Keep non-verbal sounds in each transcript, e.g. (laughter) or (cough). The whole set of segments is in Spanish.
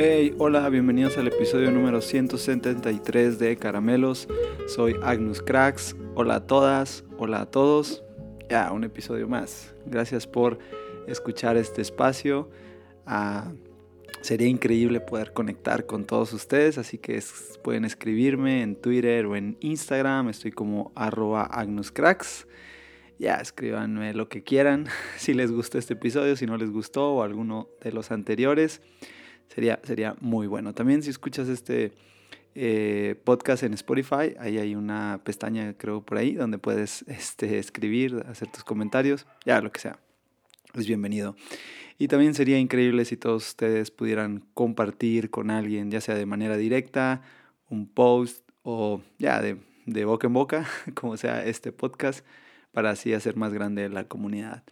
Hey, hola, bienvenidos al episodio número 173 de Caramelos. Soy Agnus Cracks. Hola a todas, hola a todos. Ya, un episodio más. Gracias por escuchar este espacio. Ah, sería increíble poder conectar con todos ustedes, así que pueden escribirme en Twitter o en Instagram. Estoy como arroba agnuscracks. Ya, escríbanme lo que quieran, (laughs) si les gustó este episodio, si no les gustó o alguno de los anteriores. Sería, sería muy bueno. También si escuchas este eh, podcast en Spotify, ahí hay una pestaña, creo, por ahí, donde puedes este, escribir, hacer tus comentarios, ya lo que sea. Es bienvenido. Y también sería increíble si todos ustedes pudieran compartir con alguien, ya sea de manera directa, un post o ya de, de boca en boca, (laughs) como sea este podcast, para así hacer más grande la comunidad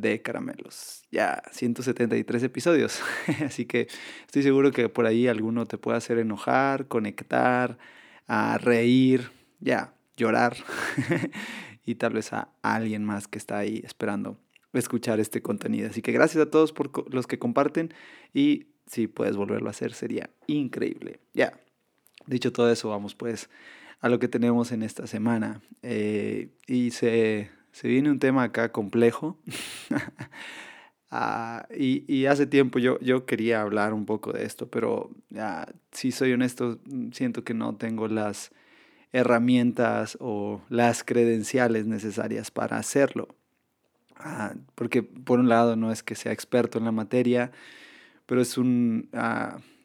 de caramelos. Ya 173 episodios. (laughs) Así que estoy seguro que por ahí alguno te puede hacer enojar, conectar, a reír, ya, llorar. (laughs) y tal vez a alguien más que está ahí esperando escuchar este contenido. Así que gracias a todos por los que comparten y si puedes volverlo a hacer sería increíble. Ya, dicho todo eso, vamos pues a lo que tenemos en esta semana. Eh, y se viene un tema acá complejo. (laughs) Ah, y, hace tiempo yo, yo quería hablar un poco de esto, pero si soy honesto, siento que no tengo las herramientas o las credenciales necesarias para hacerlo. Ah, porque por un lado no es que sea experto en la materia, pero es un,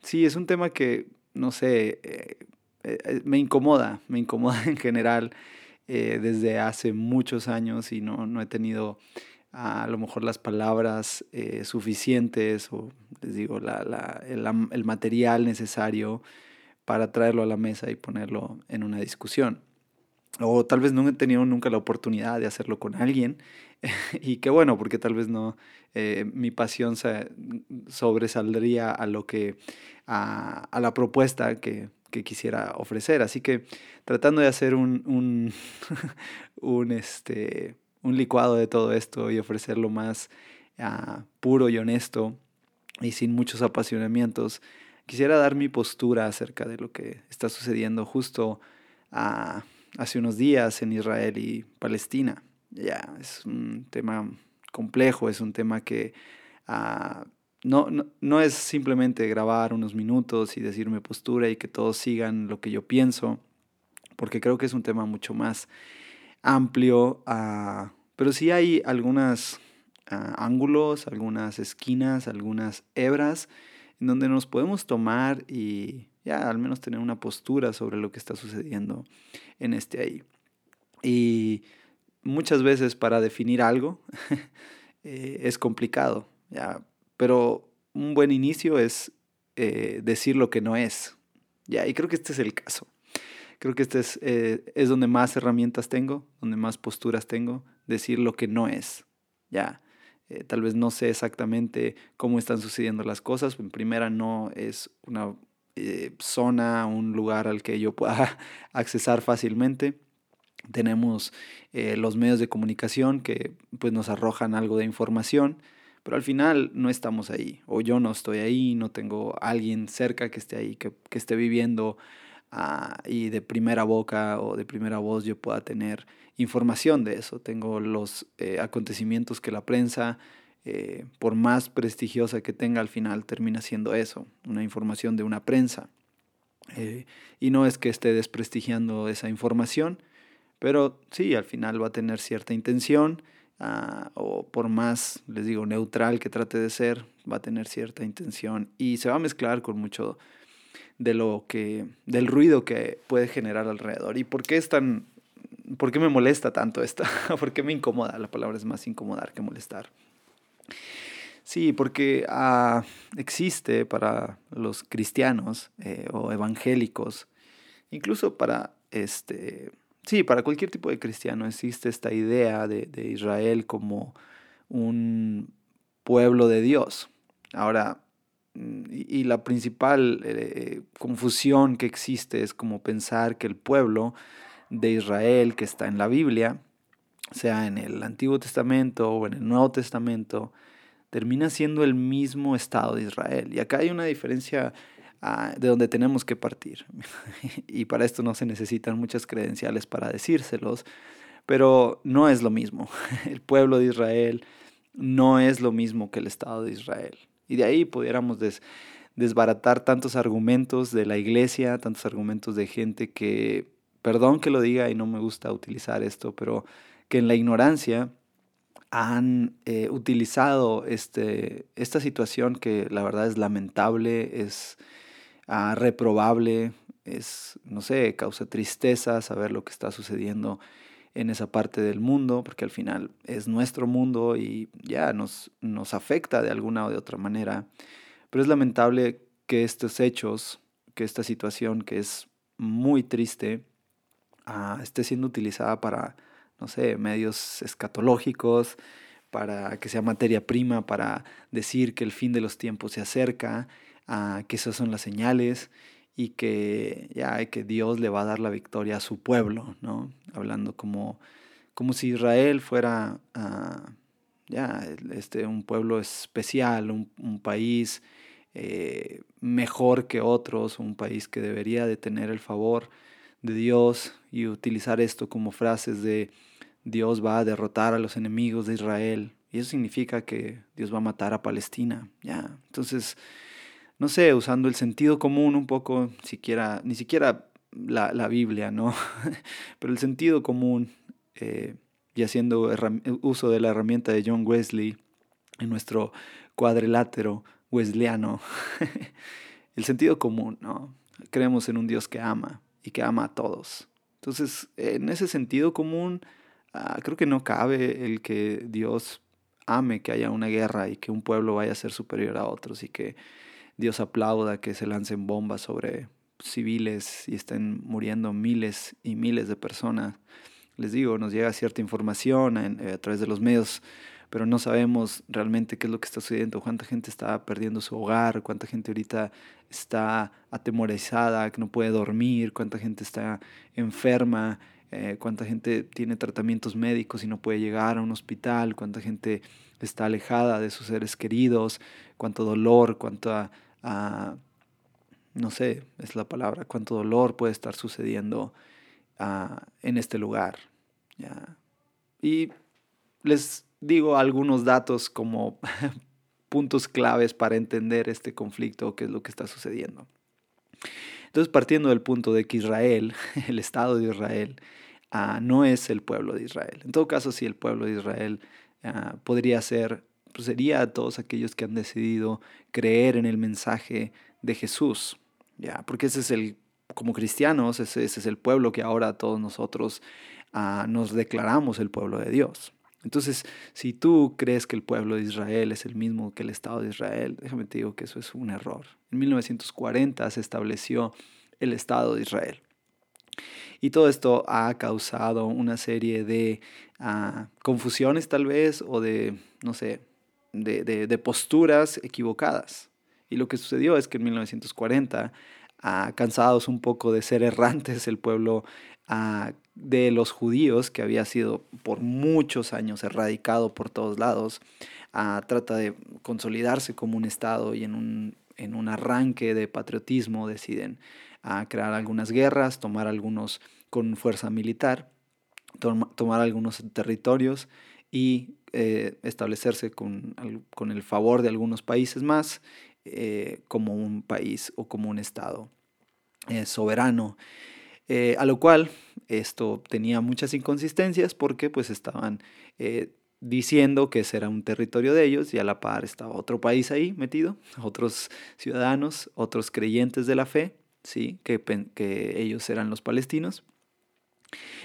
sí, es un tema que, no sé, eh, eh, me incomoda, me incomoda (laughs) en general eh, desde hace muchos años y no, no he tenido a lo mejor las palabras eh, suficientes o les digo la, la, el, el, material necesario para traerlo a la mesa y ponerlo en una discusión. O tal vez no he tenido nunca la oportunidad de hacerlo con alguien (laughs) y qué bueno, porque tal vez no eh, mi pasión se sobresaldría a lo que a, a la propuesta que, que quisiera ofrecer. Así que tratando de hacer un, un, (laughs) este, un licuado de todo esto y ofrecerlo más uh, puro y honesto y sin muchos apasionamientos, quisiera dar mi postura acerca de lo que está sucediendo justo uh, hace unos días en Israel y Palestina. Ya, es un tema complejo, es un tema que uh, no, no, es simplemente grabar unos minutos y decirme postura y que todos sigan lo que yo pienso, porque creo que es un tema mucho más amplio, ah, pero sí hay algunos ah, ángulos, algunas esquinas, algunas hebras en donde nos podemos tomar y ya al menos tener una postura sobre lo que está sucediendo en este ahí. Y muchas veces para definir algo (laughs) eh, es complicado, ya pero un buen inicio es eh, decir lo que no es. Ya, y creo que este es el caso. Creo que este es, eh, es donde más herramientas tengo, donde más posturas tengo, decir lo que no es. Ya, eh, tal vez no sé exactamente cómo están sucediendo las cosas. En primera, no es una zona, un lugar al que yo pueda (laughs) accesar fácilmente. Tenemos los medios de comunicación que pues, nos arrojan algo de información pero al final no estamos ahí, o yo no estoy ahí, no tengo alguien cerca que esté ahí, que, que esté viviendo ah, y de primera boca o de primera voz yo pueda tener información de eso. Tengo los eh, acontecimientos que la prensa, eh, por más prestigiosa que tenga, al final termina siendo eso, una información de una prensa. Eh, y no es que esté desprestigiando esa información, pero sí, al final va a tener cierta intención Ah, o por más, les digo, neutral que trate de ser, va a tener cierta intención y se va a mezclar con mucho de lo que, del ruido que puede generar alrededor. ¿Y por qué es tan, por qué me molesta tanto esto? (laughs) ¿Por qué me incomoda? La palabra es más incomodar que molestar. Sí, porque ah, existe para los cristianos eh, o evangélicos, incluso para este, Sí, para cualquier tipo de cristiano existe esta idea de, Israel como un pueblo de Dios. Ahora, mm, y, la principal eh, confusión que existe es como pensar que el pueblo de Israel que está en la Biblia, sea en el Antiguo Testamento o en el Nuevo Testamento, termina siendo el mismo Estado de Israel. Y acá hay una diferencia ah, de donde tenemos que partir. (laughs) y para esto no se necesitan muchas credenciales para decírselos, pero no es lo mismo. (laughs) El pueblo de Israel no es lo mismo que el Estado de Israel. Y de ahí pudiéramos desbaratar tantos argumentos de la iglesia, tantos argumentos de gente que, perdón que lo diga y no me gusta utilizar esto, pero que en la ignorancia han eh, utilizado este, esta situación que la verdad es lamentable, es ah, reprobable, es, no sé, causa tristeza saber lo que está sucediendo en esa parte del mundo, porque al final es nuestro mundo y ya nos, nos afecta de alguna o de otra manera. Pero es lamentable que estos hechos, que esta situación que es muy triste, ah, esté siendo utilizada para, no sé, medios escatológicos, para que sea materia prima, para decir que el fin de los tiempos se acerca, ah, que esas son las señales y que ya que Dios le va a dar la victoria a su pueblo, ¿no? Hablando como, como si Israel fuera ah, ya este, un pueblo especial, un, país eh, mejor que otros, un país que debería de tener el favor de Dios y utilizar esto como frases de Dios va a derrotar a los enemigos de Israel. Y eso significa que Dios va a matar a Palestina, ya. Entonces, no sé, usando el sentido común un poco, siquiera, ni siquiera la, la Biblia, ¿no? (laughs) Pero el sentido común eh, y haciendo uso de la herramienta de John Wesley en nuestro cuadrilátero wesleyano, (laughs) el sentido común, ¿no? Creemos en un Dios que ama y que ama a todos. Entonces, en ese sentido común, ah, creo que no cabe el que Dios ame que haya una guerra y que un pueblo vaya a ser superior a otros y que Dios aplauda que se lancen bombas sobre civiles y estén muriendo miles y miles de personas. Les digo, nos llega cierta información eh, a través de los medios, pero no sabemos realmente qué es lo que está sucediendo, cuánta gente está perdiendo su hogar, cuánta gente ahorita está atemorizada, que no puede dormir, cuánta gente está enferma, eh, cuánta gente tiene tratamientos médicos y no puede llegar a un hospital, cuánta gente está alejada de sus seres queridos, cuánto dolor, cuánta, ah, no sé, es la palabra, cuánto dolor puede estar sucediendo ah, en este lugar. Y les digo algunos datos como (laughs) puntos claves para entender este conflicto, qué es lo que está sucediendo. Entonces, partiendo del punto de que Israel, (laughs) el Estado de Israel, ah, no es el pueblo de Israel. En todo caso, si el pueblo de Israel podría ser, pues sería a todos aquellos que han decidido creer en el mensaje de Jesús, ¿ya? Porque ese es el, como cristianos, ese, es el pueblo que ahora todos nosotros ah, nos declaramos el pueblo de Dios. Entonces, si tú crees que el pueblo de Israel es el mismo que el Estado de Israel, déjame te digo que eso es un error. En 1940 se estableció el Estado de Israel. Y todo esto ha causado una serie de ah, confusiones tal vez o de, no sé, de, posturas equivocadas. Y lo que sucedió es que en 1940, ah, cansados un poco de ser errantes, el pueblo ah, de los judíos, que había sido por muchos años erradicado por todos lados, trata de consolidarse como un Estado y en un, en un arranque de patriotismo deciden a crear algunas guerras, tomar algunos con fuerza militar, tomar algunos territorios y eh, establecerse con, con, el favor de algunos países más eh, como un país o como un estado eh, soberano. a lo cual esto tenía muchas inconsistencias porque pues estaban diciendo que ese era un territorio de ellos y a la par estaba otro país ahí metido, (laughs) otros ciudadanos, otros creyentes de la fe ¿sí? que, que ellos eran los palestinos.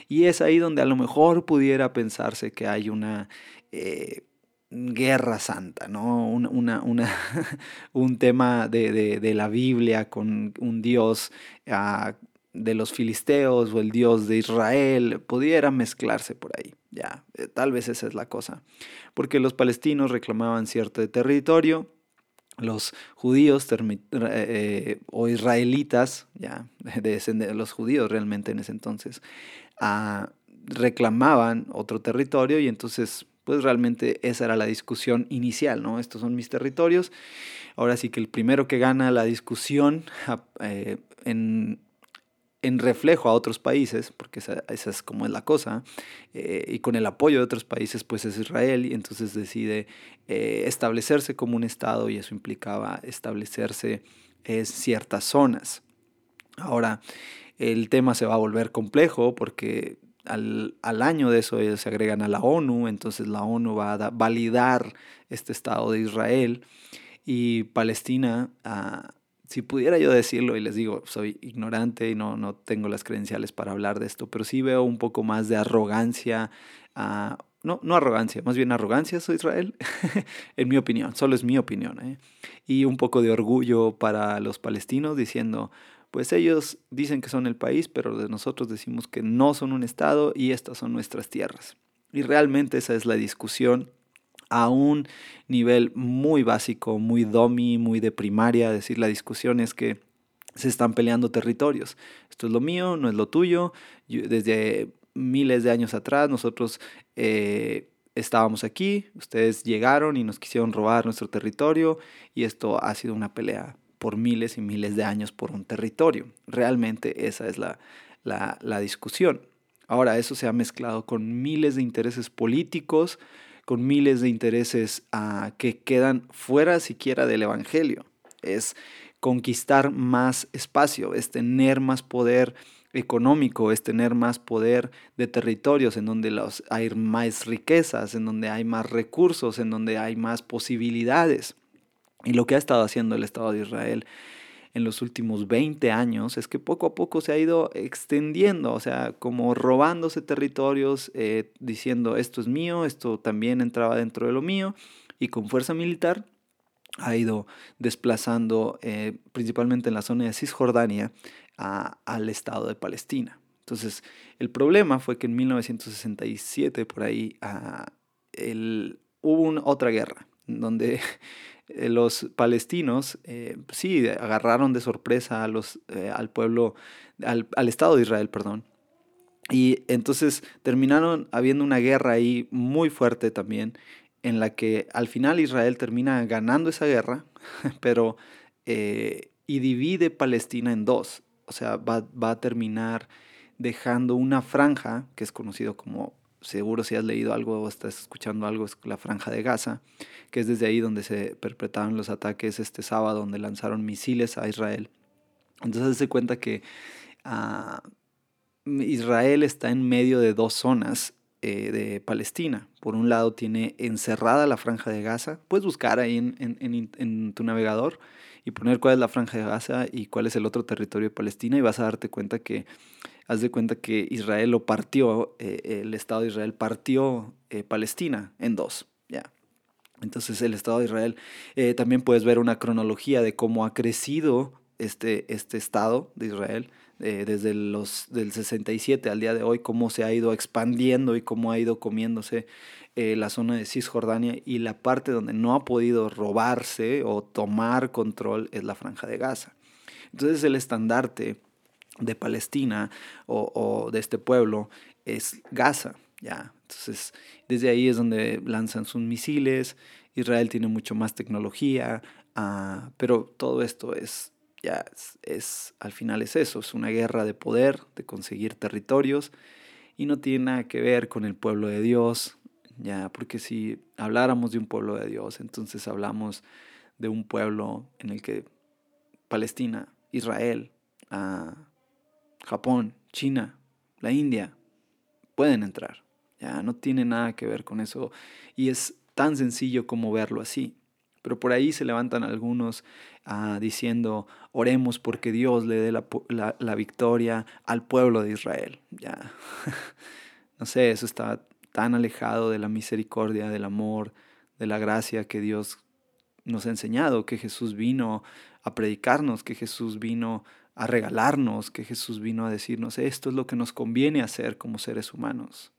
Y es ahí donde a lo mejor pudiera pensarse que hay una eh, guerra santa, ¿no? Una, una, (laughs) un tema de, de, la Biblia con un Dios ah, de los filisteos o el Dios de Israel, pudiera mezclarse por ahí. Ya, eh, tal vez esa es la cosa. Porque los palestinos reclamaban cierto territorio, los judíos eh, o israelitas, ya, (laughs) de, los judíos realmente en ese entonces, ah, reclamaban otro territorio y entonces Pues realmente esa era la discusión inicial, ¿no? Estos son mis territorios. Ahora sí que el primero que gana la discusión eh, en, en reflejo a otros países, porque esa, es como es la cosa, eh, y con el apoyo de otros países, pues es Israel, y entonces decide eh, establecerse como un Estado, y eso implicaba establecerse en ciertas zonas. Ahora, el tema se va a volver complejo porque al, año de eso ellos se agregan a la ONU, entonces la ONU va a validar este Estado de Israel y Palestina ah, si pudiera yo decirlo, y les digo, soy ignorante y no, no tengo las credenciales para hablar de esto, pero sí veo un poco más de arrogancia, uh, no, no arrogancia, más bien arrogancia soy Israel, (laughs) en mi opinión, solo es mi opinión, ¿eh? y un poco de orgullo para los palestinos diciendo, pues ellos dicen que son el país, pero nosotros decimos que no son un Estado y estas son nuestras tierras. Y realmente esa es la discusión a un nivel muy básico, muy domi, muy de primaria. Es decir, la discusión es que se están peleando territorios. Esto es lo mío, no es lo tuyo. desde miles de años atrás nosotros eh, estábamos aquí, ustedes llegaron y nos quisieron robar nuestro territorio y esto ha sido una pelea por miles y miles de años por un territorio. Realmente esa es la, la, discusión. Ahora, eso se ha mezclado con miles de intereses políticos, con miles de intereses ah, que quedan fuera siquiera del Evangelio. Es conquistar más espacio, es tener más poder económico, es tener más poder de territorios en donde los, hay más riquezas, en donde hay más recursos, en donde hay más posibilidades. Y lo que ha estado haciendo el Estado de Israel en los últimos 20 años es que poco a poco se ha ido extendiendo, o sea, como robándose territorios, eh, diciendo esto es mío, esto también entraba dentro de lo mío, y con fuerza militar ha ido desplazando eh, principalmente en la zona de Cisjordania al Estado de Palestina. Entonces, el problema fue que en 1967, por ahí, ah, hubo otra guerra, donde los palestinos eh, sí agarraron de sorpresa a los, eh, al pueblo, al, al, Estado de Israel, perdón. Y entonces terminaron habiendo una guerra ahí muy fuerte también, en la que al final Israel termina ganando esa guerra, (laughs) pero y divide Palestina en dos. O sea, va, va a terminar dejando una franja, que es conocido como seguro si has leído algo o estás escuchando algo, es la franja de Gaza, que es desde ahí donde se perpetraron los ataques este sábado, donde lanzaron misiles a Israel. Entonces se cuenta que ah, Israel está en medio de dos zonas eh, de Palestina. Por un lado tiene encerrada la franja de Gaza, puedes buscar ahí en, en, en tu navegador y poner cuál es la franja de Gaza y cuál es el otro territorio de Palestina y vas a darte cuenta que haz de cuenta que Israel lo partió, eh, el Estado de Israel partió eh, Palestina en dos, ya. Entonces el Estado de Israel, eh, también puedes ver una cronología de cómo ha crecido este, este Estado de Israel desde los del 67 al día de hoy, cómo se ha ido expandiendo y cómo ha ido comiéndose la zona de Cisjordania y la parte donde no ha podido robarse o tomar control es la franja de Gaza. Entonces el estandarte de Palestina o, de este pueblo es Gaza. ¿ya? Entonces, desde ahí es donde lanzan sus misiles. Israel tiene mucho más tecnología, ah, pero todo esto es, ya, es, al final es eso, es una guerra de poder, de conseguir territorios, y no tiene nada que ver con el pueblo de Dios, ya, porque si habláramos de un pueblo de Dios, entonces hablamos de un pueblo en el que Palestina, Israel, ah, Japón, China, la India, pueden entrar. Ya no tiene nada que ver con eso y es tan sencillo como verlo así. Pero por ahí se levantan algunos ah, diciendo, oremos porque Dios le dé la, victoria al pueblo de Israel. Ya, (laughs) no sé, eso está tan alejado de la misericordia, del amor, de la gracia que Dios nos ha enseñado, que Jesús vino a predicarnos, que Jesús vino a regalarnos, que Jesús vino a decirnos, esto es lo que nos conviene hacer como seres humanos.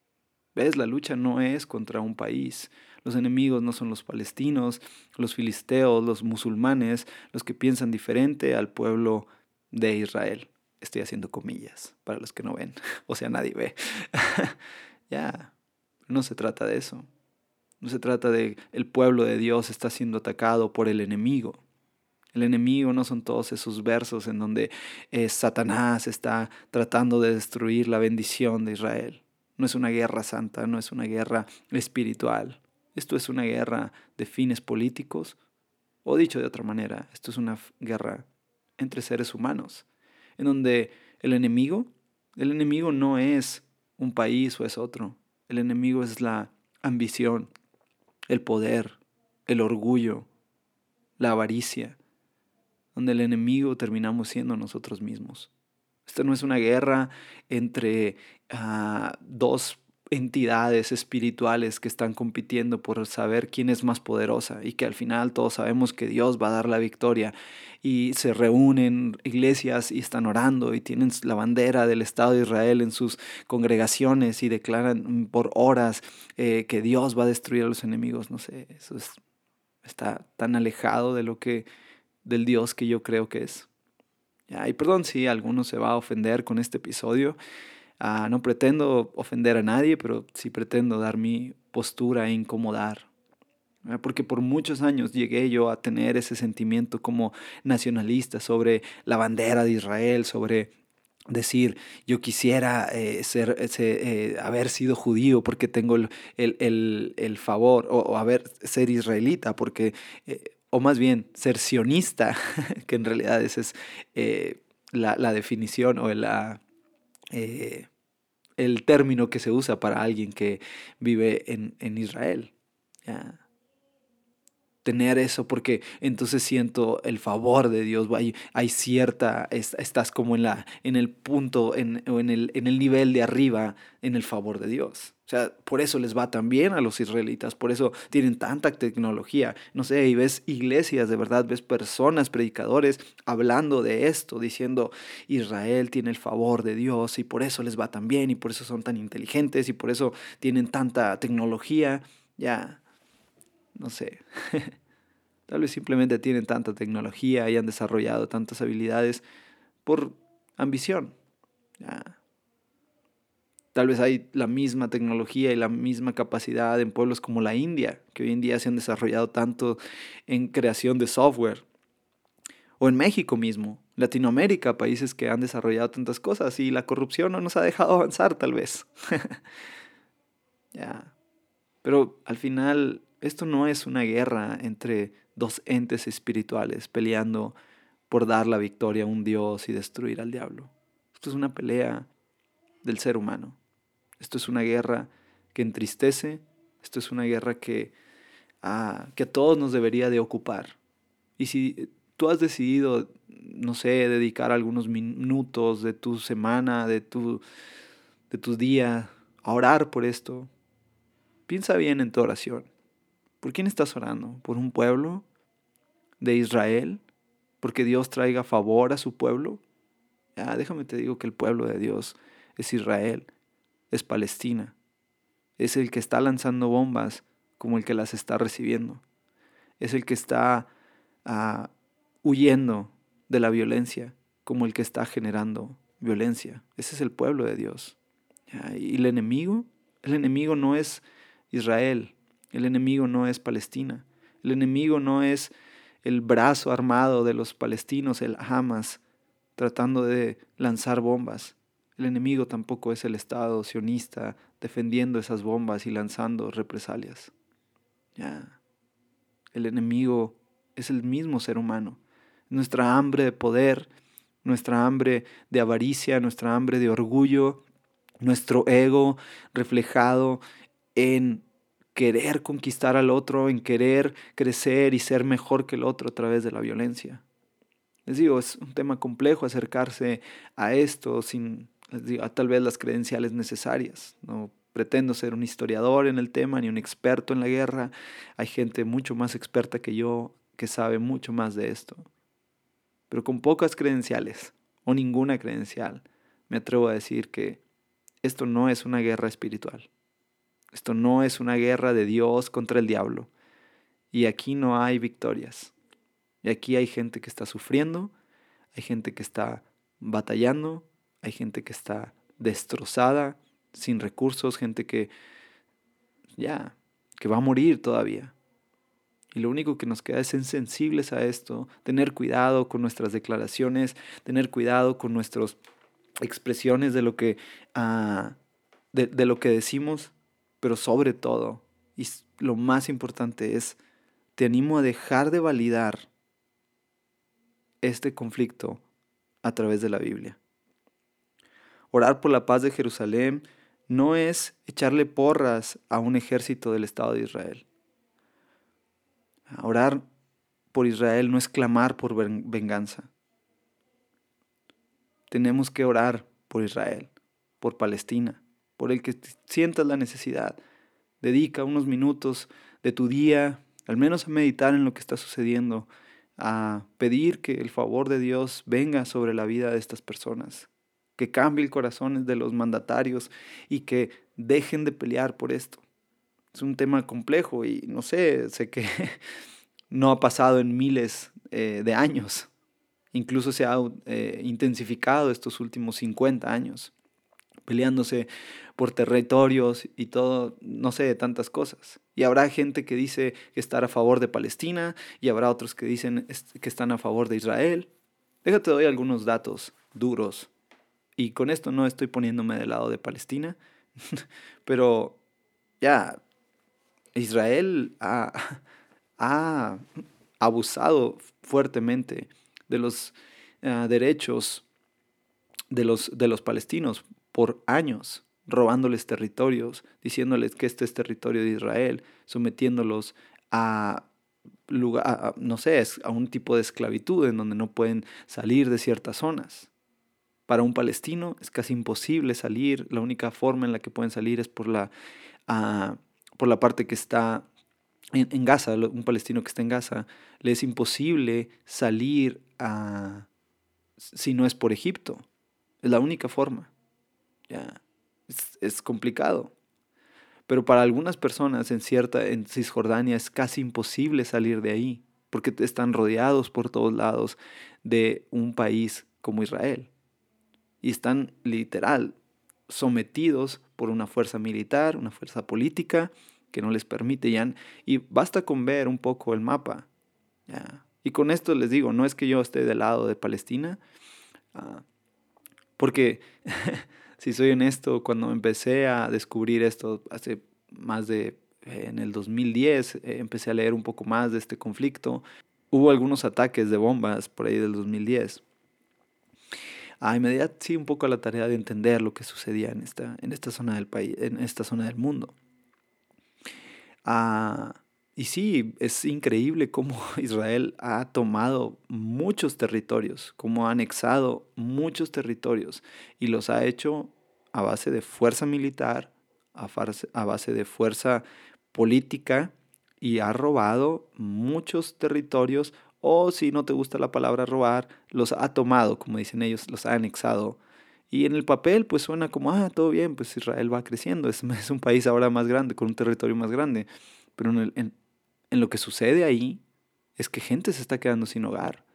¿Ves? La lucha no es contra un país. Los enemigos no son los palestinos, los filisteos, los musulmanes, los que piensan diferente al pueblo de Israel. Estoy haciendo comillas para los que no ven, (laughs) o sea, nadie ve. (laughs) ya, no se trata de eso. No se trata de el pueblo de Dios está siendo atacado por el enemigo. El enemigo no son todos esos versos en donde eh, Satanás está tratando de destruir la bendición de Israel. No es una guerra santa, no es una guerra espiritual. Esto es una guerra de fines políticos, o dicho de otra manera, esto es una guerra entre seres humanos, en donde el enemigo, el enemigo no es un país o es otro, el enemigo es la ambición, el poder, el orgullo, la avaricia, donde el enemigo terminamos siendo nosotros mismos. Esta no es una guerra entre ah, dos entidades espirituales que están compitiendo por saber quién es más poderosa y que al final todos sabemos que Dios va a dar la victoria y se reúnen iglesias y están orando y tienen la bandera del Estado de Israel en sus congregaciones y declaran por horas eh, que Dios va a destruir a los enemigos. No sé, eso está tan alejado de lo que del Dios que yo creo que es. y perdón si alguno se va a ofender con este episodio. Ah, no pretendo ofender a nadie, pero sí pretendo dar mi postura e incomodar. Porque por muchos años llegué yo a tener ese sentimiento como nacionalista sobre la bandera de Israel, sobre decir yo quisiera eh, ser, eh, haber sido judío porque tengo el, favor o, haber ser israelita porque eh, o más bien ser sionista, (laughs) que en realidad esa es eh, la, definición o la, eh, el término que se usa para alguien que vive en, en Israel tener eso porque entonces siento el favor de Dios, hay, cierta, estás como en, la, en el punto, en, en, el, en el nivel de arriba, en el favor de Dios. O sea, por eso les va tan bien a los israelitas, por eso tienen tanta tecnología. No sé, y ves iglesias, de verdad, ves personas, predicadores, hablando de esto, diciendo, Israel tiene el favor de Dios y por eso les va tan bien y por eso son tan inteligentes y por eso tienen tanta tecnología. Ya, no sé. (laughs) Tal vez simplemente tienen tanta tecnología y han desarrollado tantas habilidades por ambición. Tal vez hay la misma tecnología y la misma capacidad en pueblos como la India, que hoy en día se han desarrollado tanto en creación de software. O en México mismo, Latinoamérica, países que han desarrollado tantas cosas y la corrupción no nos ha dejado avanzar tal vez. (laughs) ya. Pero al final esto no es una guerra entre dos entes espirituales peleando por dar la victoria a un Dios y destruir al diablo. Esto es una pelea del ser humano. Esto es una guerra que entristece. Esto es una guerra que, ah, que a todos nos debería de ocupar. Y si tú has decidido, no sé, dedicar algunos minutos de tu semana, de tu, de tu día, a orar por esto, piensa bien en tu oración. ¿Por quién estás orando? ¿Por un pueblo de Israel? ¿Porque Dios traiga favor a su pueblo? Ya, déjame te digo que el pueblo de Dios es Israel, es Palestina. Es el que está lanzando bombas como el que las está recibiendo. Es el que está ah, huyendo de la violencia como el que está generando violencia. Ese es el pueblo de Dios. Y el enemigo, el enemigo no es Israel, el enemigo no es Palestina. El enemigo no es el brazo armado de los palestinos, el Hamas, tratando de lanzar bombas. El enemigo tampoco es el Estado sionista defendiendo esas bombas y lanzando represalias. Ya. El enemigo es el mismo ser humano. Nuestra hambre de poder, nuestra hambre de avaricia, nuestra hambre de orgullo, nuestro ego reflejado en querer conquistar al otro, en querer crecer y ser mejor que el otro a través de la violencia. Les digo, es un tema complejo acercarse a esto sin tal vez las credenciales necesarias. No pretendo ser un historiador en el tema ni un experto en la guerra. Hay gente mucho más experta que yo que sabe mucho más de esto. Pero con pocas credenciales o ninguna credencial, me atrevo a decir que esto no es una guerra espiritual. Esto no es una guerra de Dios contra el diablo. Y aquí no hay victorias. Y aquí hay gente que está sufriendo, hay gente que está batallando, hay gente que está destrozada, sin recursos, gente que ya, que va a morir todavía. Y lo único que nos queda es ser sensibles a esto, tener cuidado con nuestras declaraciones, tener cuidado con nuestras expresiones de lo que, ah, de, lo que decimos, pero sobre todo, y lo más importante es, te animo a dejar de validar este conflicto a través de la Biblia. Orar por la paz de Jerusalén no es echarle porras a un ejército del Estado de Israel. Orar por Israel no es clamar por venganza. Tenemos que orar por Israel, por Palestina, por el que sientas la necesidad. Dedica unos minutos de tu día, al menos a meditar en lo que está sucediendo, a pedir que el favor de Dios venga sobre la vida de estas personas, que cambie el corazón de los mandatarios y que dejen de pelear por esto. Es un tema complejo y no sé, sé que (laughs) no ha pasado en miles eh, de años. Incluso se ha eh, intensificado estos últimos 50 años, peleándose por territorios y todo, no sé, tantas cosas. Y habrá gente que dice estar a favor de Palestina y habrá otros que dicen que están a favor de Israel. Déjate doy algunos datos duros. Y con esto no estoy poniéndome del lado de Palestina, (laughs) pero ya, Israel ha, ha abusado fuertemente de los eh, derechos de los, de los palestinos por años, robándoles territorios, diciéndoles que este es territorio de Israel, sometiéndolos a, lugar, no sé, a un tipo de esclavitud en donde no pueden salir de ciertas zonas. Para un palestino es casi imposible salir, la única forma en la que pueden salir es por la, ah, por la parte que está en, Gaza, un palestino que está en Gaza, le es imposible salir a, si no es por Egipto. Es la única forma. Ya, es, complicado. Pero para algunas personas en cierta, en Cisjordania es casi imposible salir de ahí, porque están rodeados por todos lados de un país como Israel. Y están literal sometidos por una fuerza militar, una fuerza política, que no les permite ya. Y basta con ver un poco el mapa. Y con esto les digo, no es que yo esté del lado de Palestina, ah, porque (laughs) si soy honesto, cuando empecé a descubrir esto hace más de, en el 2010, eh, empecé a leer un poco más de este conflicto. Hubo algunos ataques de bombas por ahí del 2010. Y me di sí un poco a la tarea de entender lo que sucedía en esta, en esta zona del país, en esta zona del mundo. Ah, y sí, es increíble cómo (laughs) Israel ha tomado muchos territorios, cómo ha anexado muchos territorios y los ha hecho a base de fuerza militar, a base de fuerza política y ha robado muchos territorios o si no te gusta la palabra robar, los ha tomado, como dicen ellos, los ha anexado. Y en el papel pues suena como, ah, todo bien, pues Israel va creciendo, es, (laughs) es un país ahora más grande, con un territorio más grande. Pero en, en, en lo que sucede ahí es que gente se está quedando sin hogar.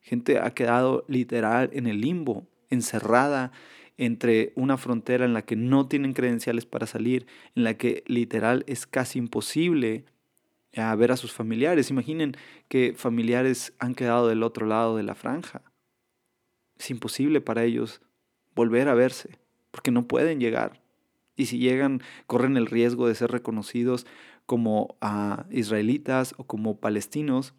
Gente ha quedado literal en el limbo, encerrada entre una frontera en la que no tienen credenciales para salir, en la que literal es casi imposible a ver a sus familiares. Imaginen que familiares han quedado del otro lado de la franja. Es imposible para ellos volver a verse, porque no pueden llegar. Y si llegan, corren el riesgo de ser reconocidos como a israelitas o como palestinos,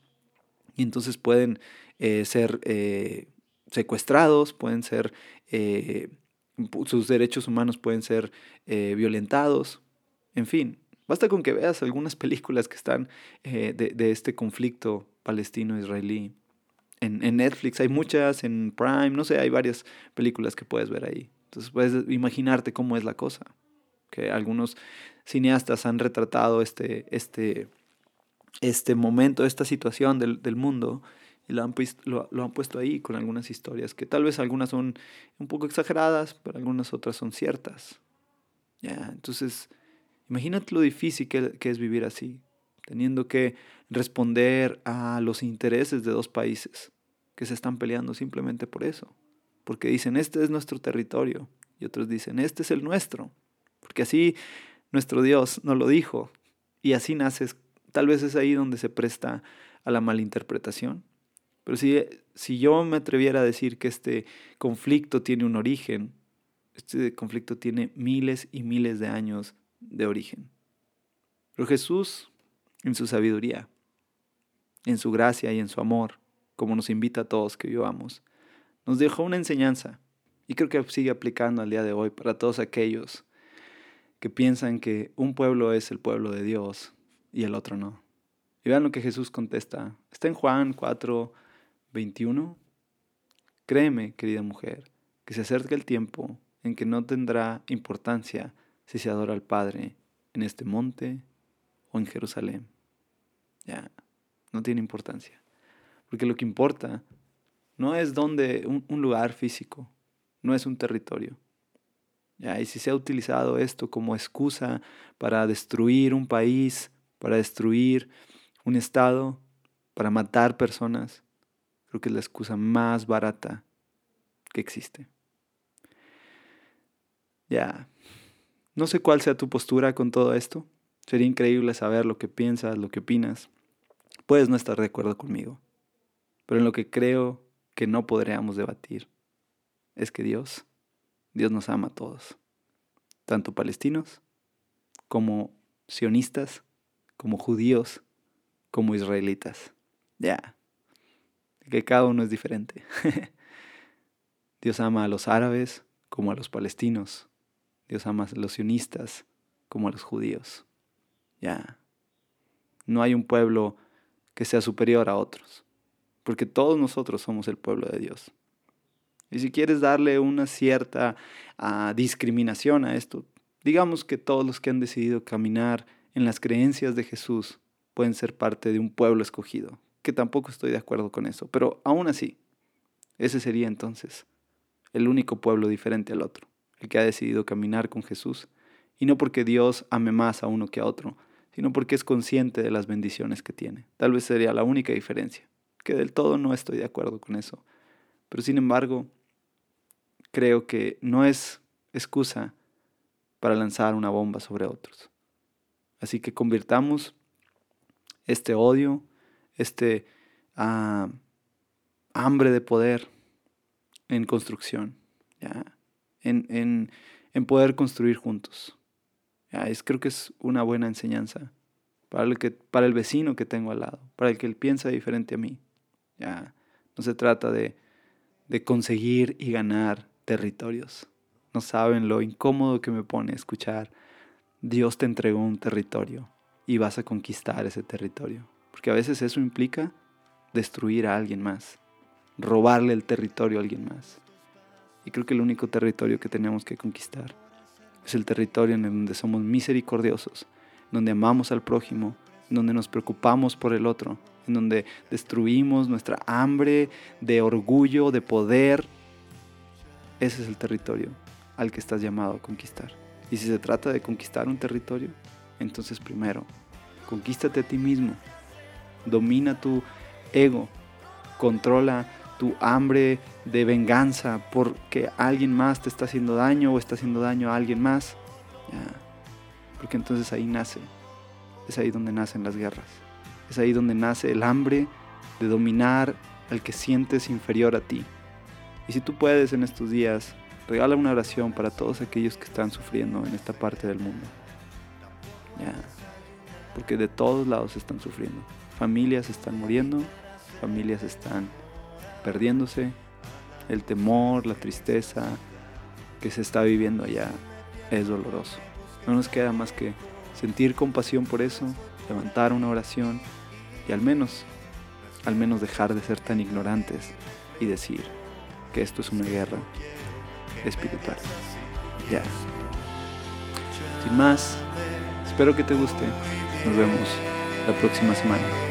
y entonces pueden eh, ser eh, secuestrados, pueden ser, eh, sus derechos humanos pueden ser violentados, en fin. Basta con que veas algunas películas que están de, de, este conflicto palestino-israelí. En, en, Netflix hay muchas, en Prime, no sé, hay varias películas que puedes ver ahí. Entonces puedes imaginarte cómo es la cosa. Que algunos cineastas han retratado este, este, este momento, esta situación del, del mundo y lo han, lo, lo han, puesto ahí con algunas historias que tal vez algunas son un poco exageradas, pero algunas otras son ciertas. ¿Ya? Entonces, imagínate lo difícil que, es vivir así, teniendo que responder a los intereses de dos países que se están peleando simplemente por eso. Porque dicen, este es nuestro territorio, y otros dicen, este es el nuestro. Porque así nuestro Dios nos lo dijo Y así naces. Tal vez es ahí donde se presta a la malinterpretación. Pero si, si yo me atreviera a decir que este conflicto tiene un origen, este conflicto tiene miles y miles de años de origen. Pero Jesús, en su sabiduría, en su gracia y en su amor, como nos invita a todos que vivamos, nos dejó una enseñanza y creo que sigue aplicando al día de hoy para todos aquellos que piensan que un pueblo es el pueblo de Dios y el otro no. Y vean lo que Jesús contesta. Está en Juan 4, 21. Créeme, querida mujer, que se acerca el tiempo en que no tendrá importancia si se adora al Padre en este monte o en Jerusalén. Ya, no tiene importancia. Porque lo que importa no es donde un, lugar físico, no es un territorio. ¿Ya? Y si se ha utilizado esto como excusa para destruir un país, para destruir un estado, para matar personas, creo que es la excusa más barata que existe. Ya, no sé cuál sea tu postura con todo esto. Sería increíble saber lo que piensas, lo que opinas. Puedes no estar de acuerdo conmigo, pero en lo que creo que no podríamos debatir es que Dios, Dios nos ama a todos, tanto palestinos como sionistas, como judíos, como israelitas. Ya, que cada uno es diferente. (laughs) Dios ama a los árabes como a los palestinos. Dios ama a los sionistas como a los judíos. Ya. No hay un pueblo que sea superior a otros porque todos nosotros somos el pueblo de Dios. Y si quieres darle una cierta ah, discriminación a esto, digamos que todos los que han decidido caminar en las creencias de Jesús pueden ser parte de un pueblo escogido, que tampoco estoy de acuerdo con eso, pero aún así, ese sería entonces el único pueblo diferente al otro, que ha decidido caminar con Jesús, y no porque Dios ame más a uno que a otro, sino porque es consciente de las bendiciones que tiene. Tal vez sería la única diferencia que del todo no estoy de acuerdo con eso. Pero sin embargo, creo que no es excusa para lanzar una bomba sobre otros. Así que convirtamos este odio, este ah, hambre de poder en construcción, En, poder construir juntos. Es, creo que es una buena enseñanza para el, que, para el vecino que tengo al lado, para el que él piensa diferente a mí. Ya no se trata de, de conseguir y ganar territorios. No saben lo incómodo que me pone escuchar, Dios te entregó un territorio y vas a conquistar ese territorio. Porque a veces eso implica destruir a alguien más, robarle el territorio a alguien más. Y creo que el único territorio que tenemos que conquistar es el territorio en donde somos misericordiosos, donde amamos al prójimo, donde nos preocupamos por el otro, en donde destruimos nuestra hambre de orgullo, de poder. Ese es el territorio al que estás llamado a conquistar. Y si se trata de conquistar un territorio, entonces primero, conquístate a ti mismo, domina tu ego, controla tu hambre de venganza porque alguien más te está haciendo daño o está haciendo daño a alguien más. Porque entonces ahí nace, es ahí donde nacen las guerras. Es ahí donde nace el hambre de dominar al que sientes inferior a ti. Y si tú puedes en estos días, regala una oración para todos aquellos que están sufriendo en esta parte del mundo. Porque de todos lados están sufriendo. Familias están muriendo, familias están perdiéndose. El temor, la tristeza que se está viviendo allá es doloroso. No nos queda más que sentir compasión por eso, levantar una oración y al menos, al menos dejar de ser tan ignorantes y decir que esto es una guerra espiritual. Ya. Sin más, espero que te guste. Nos vemos la próxima semana.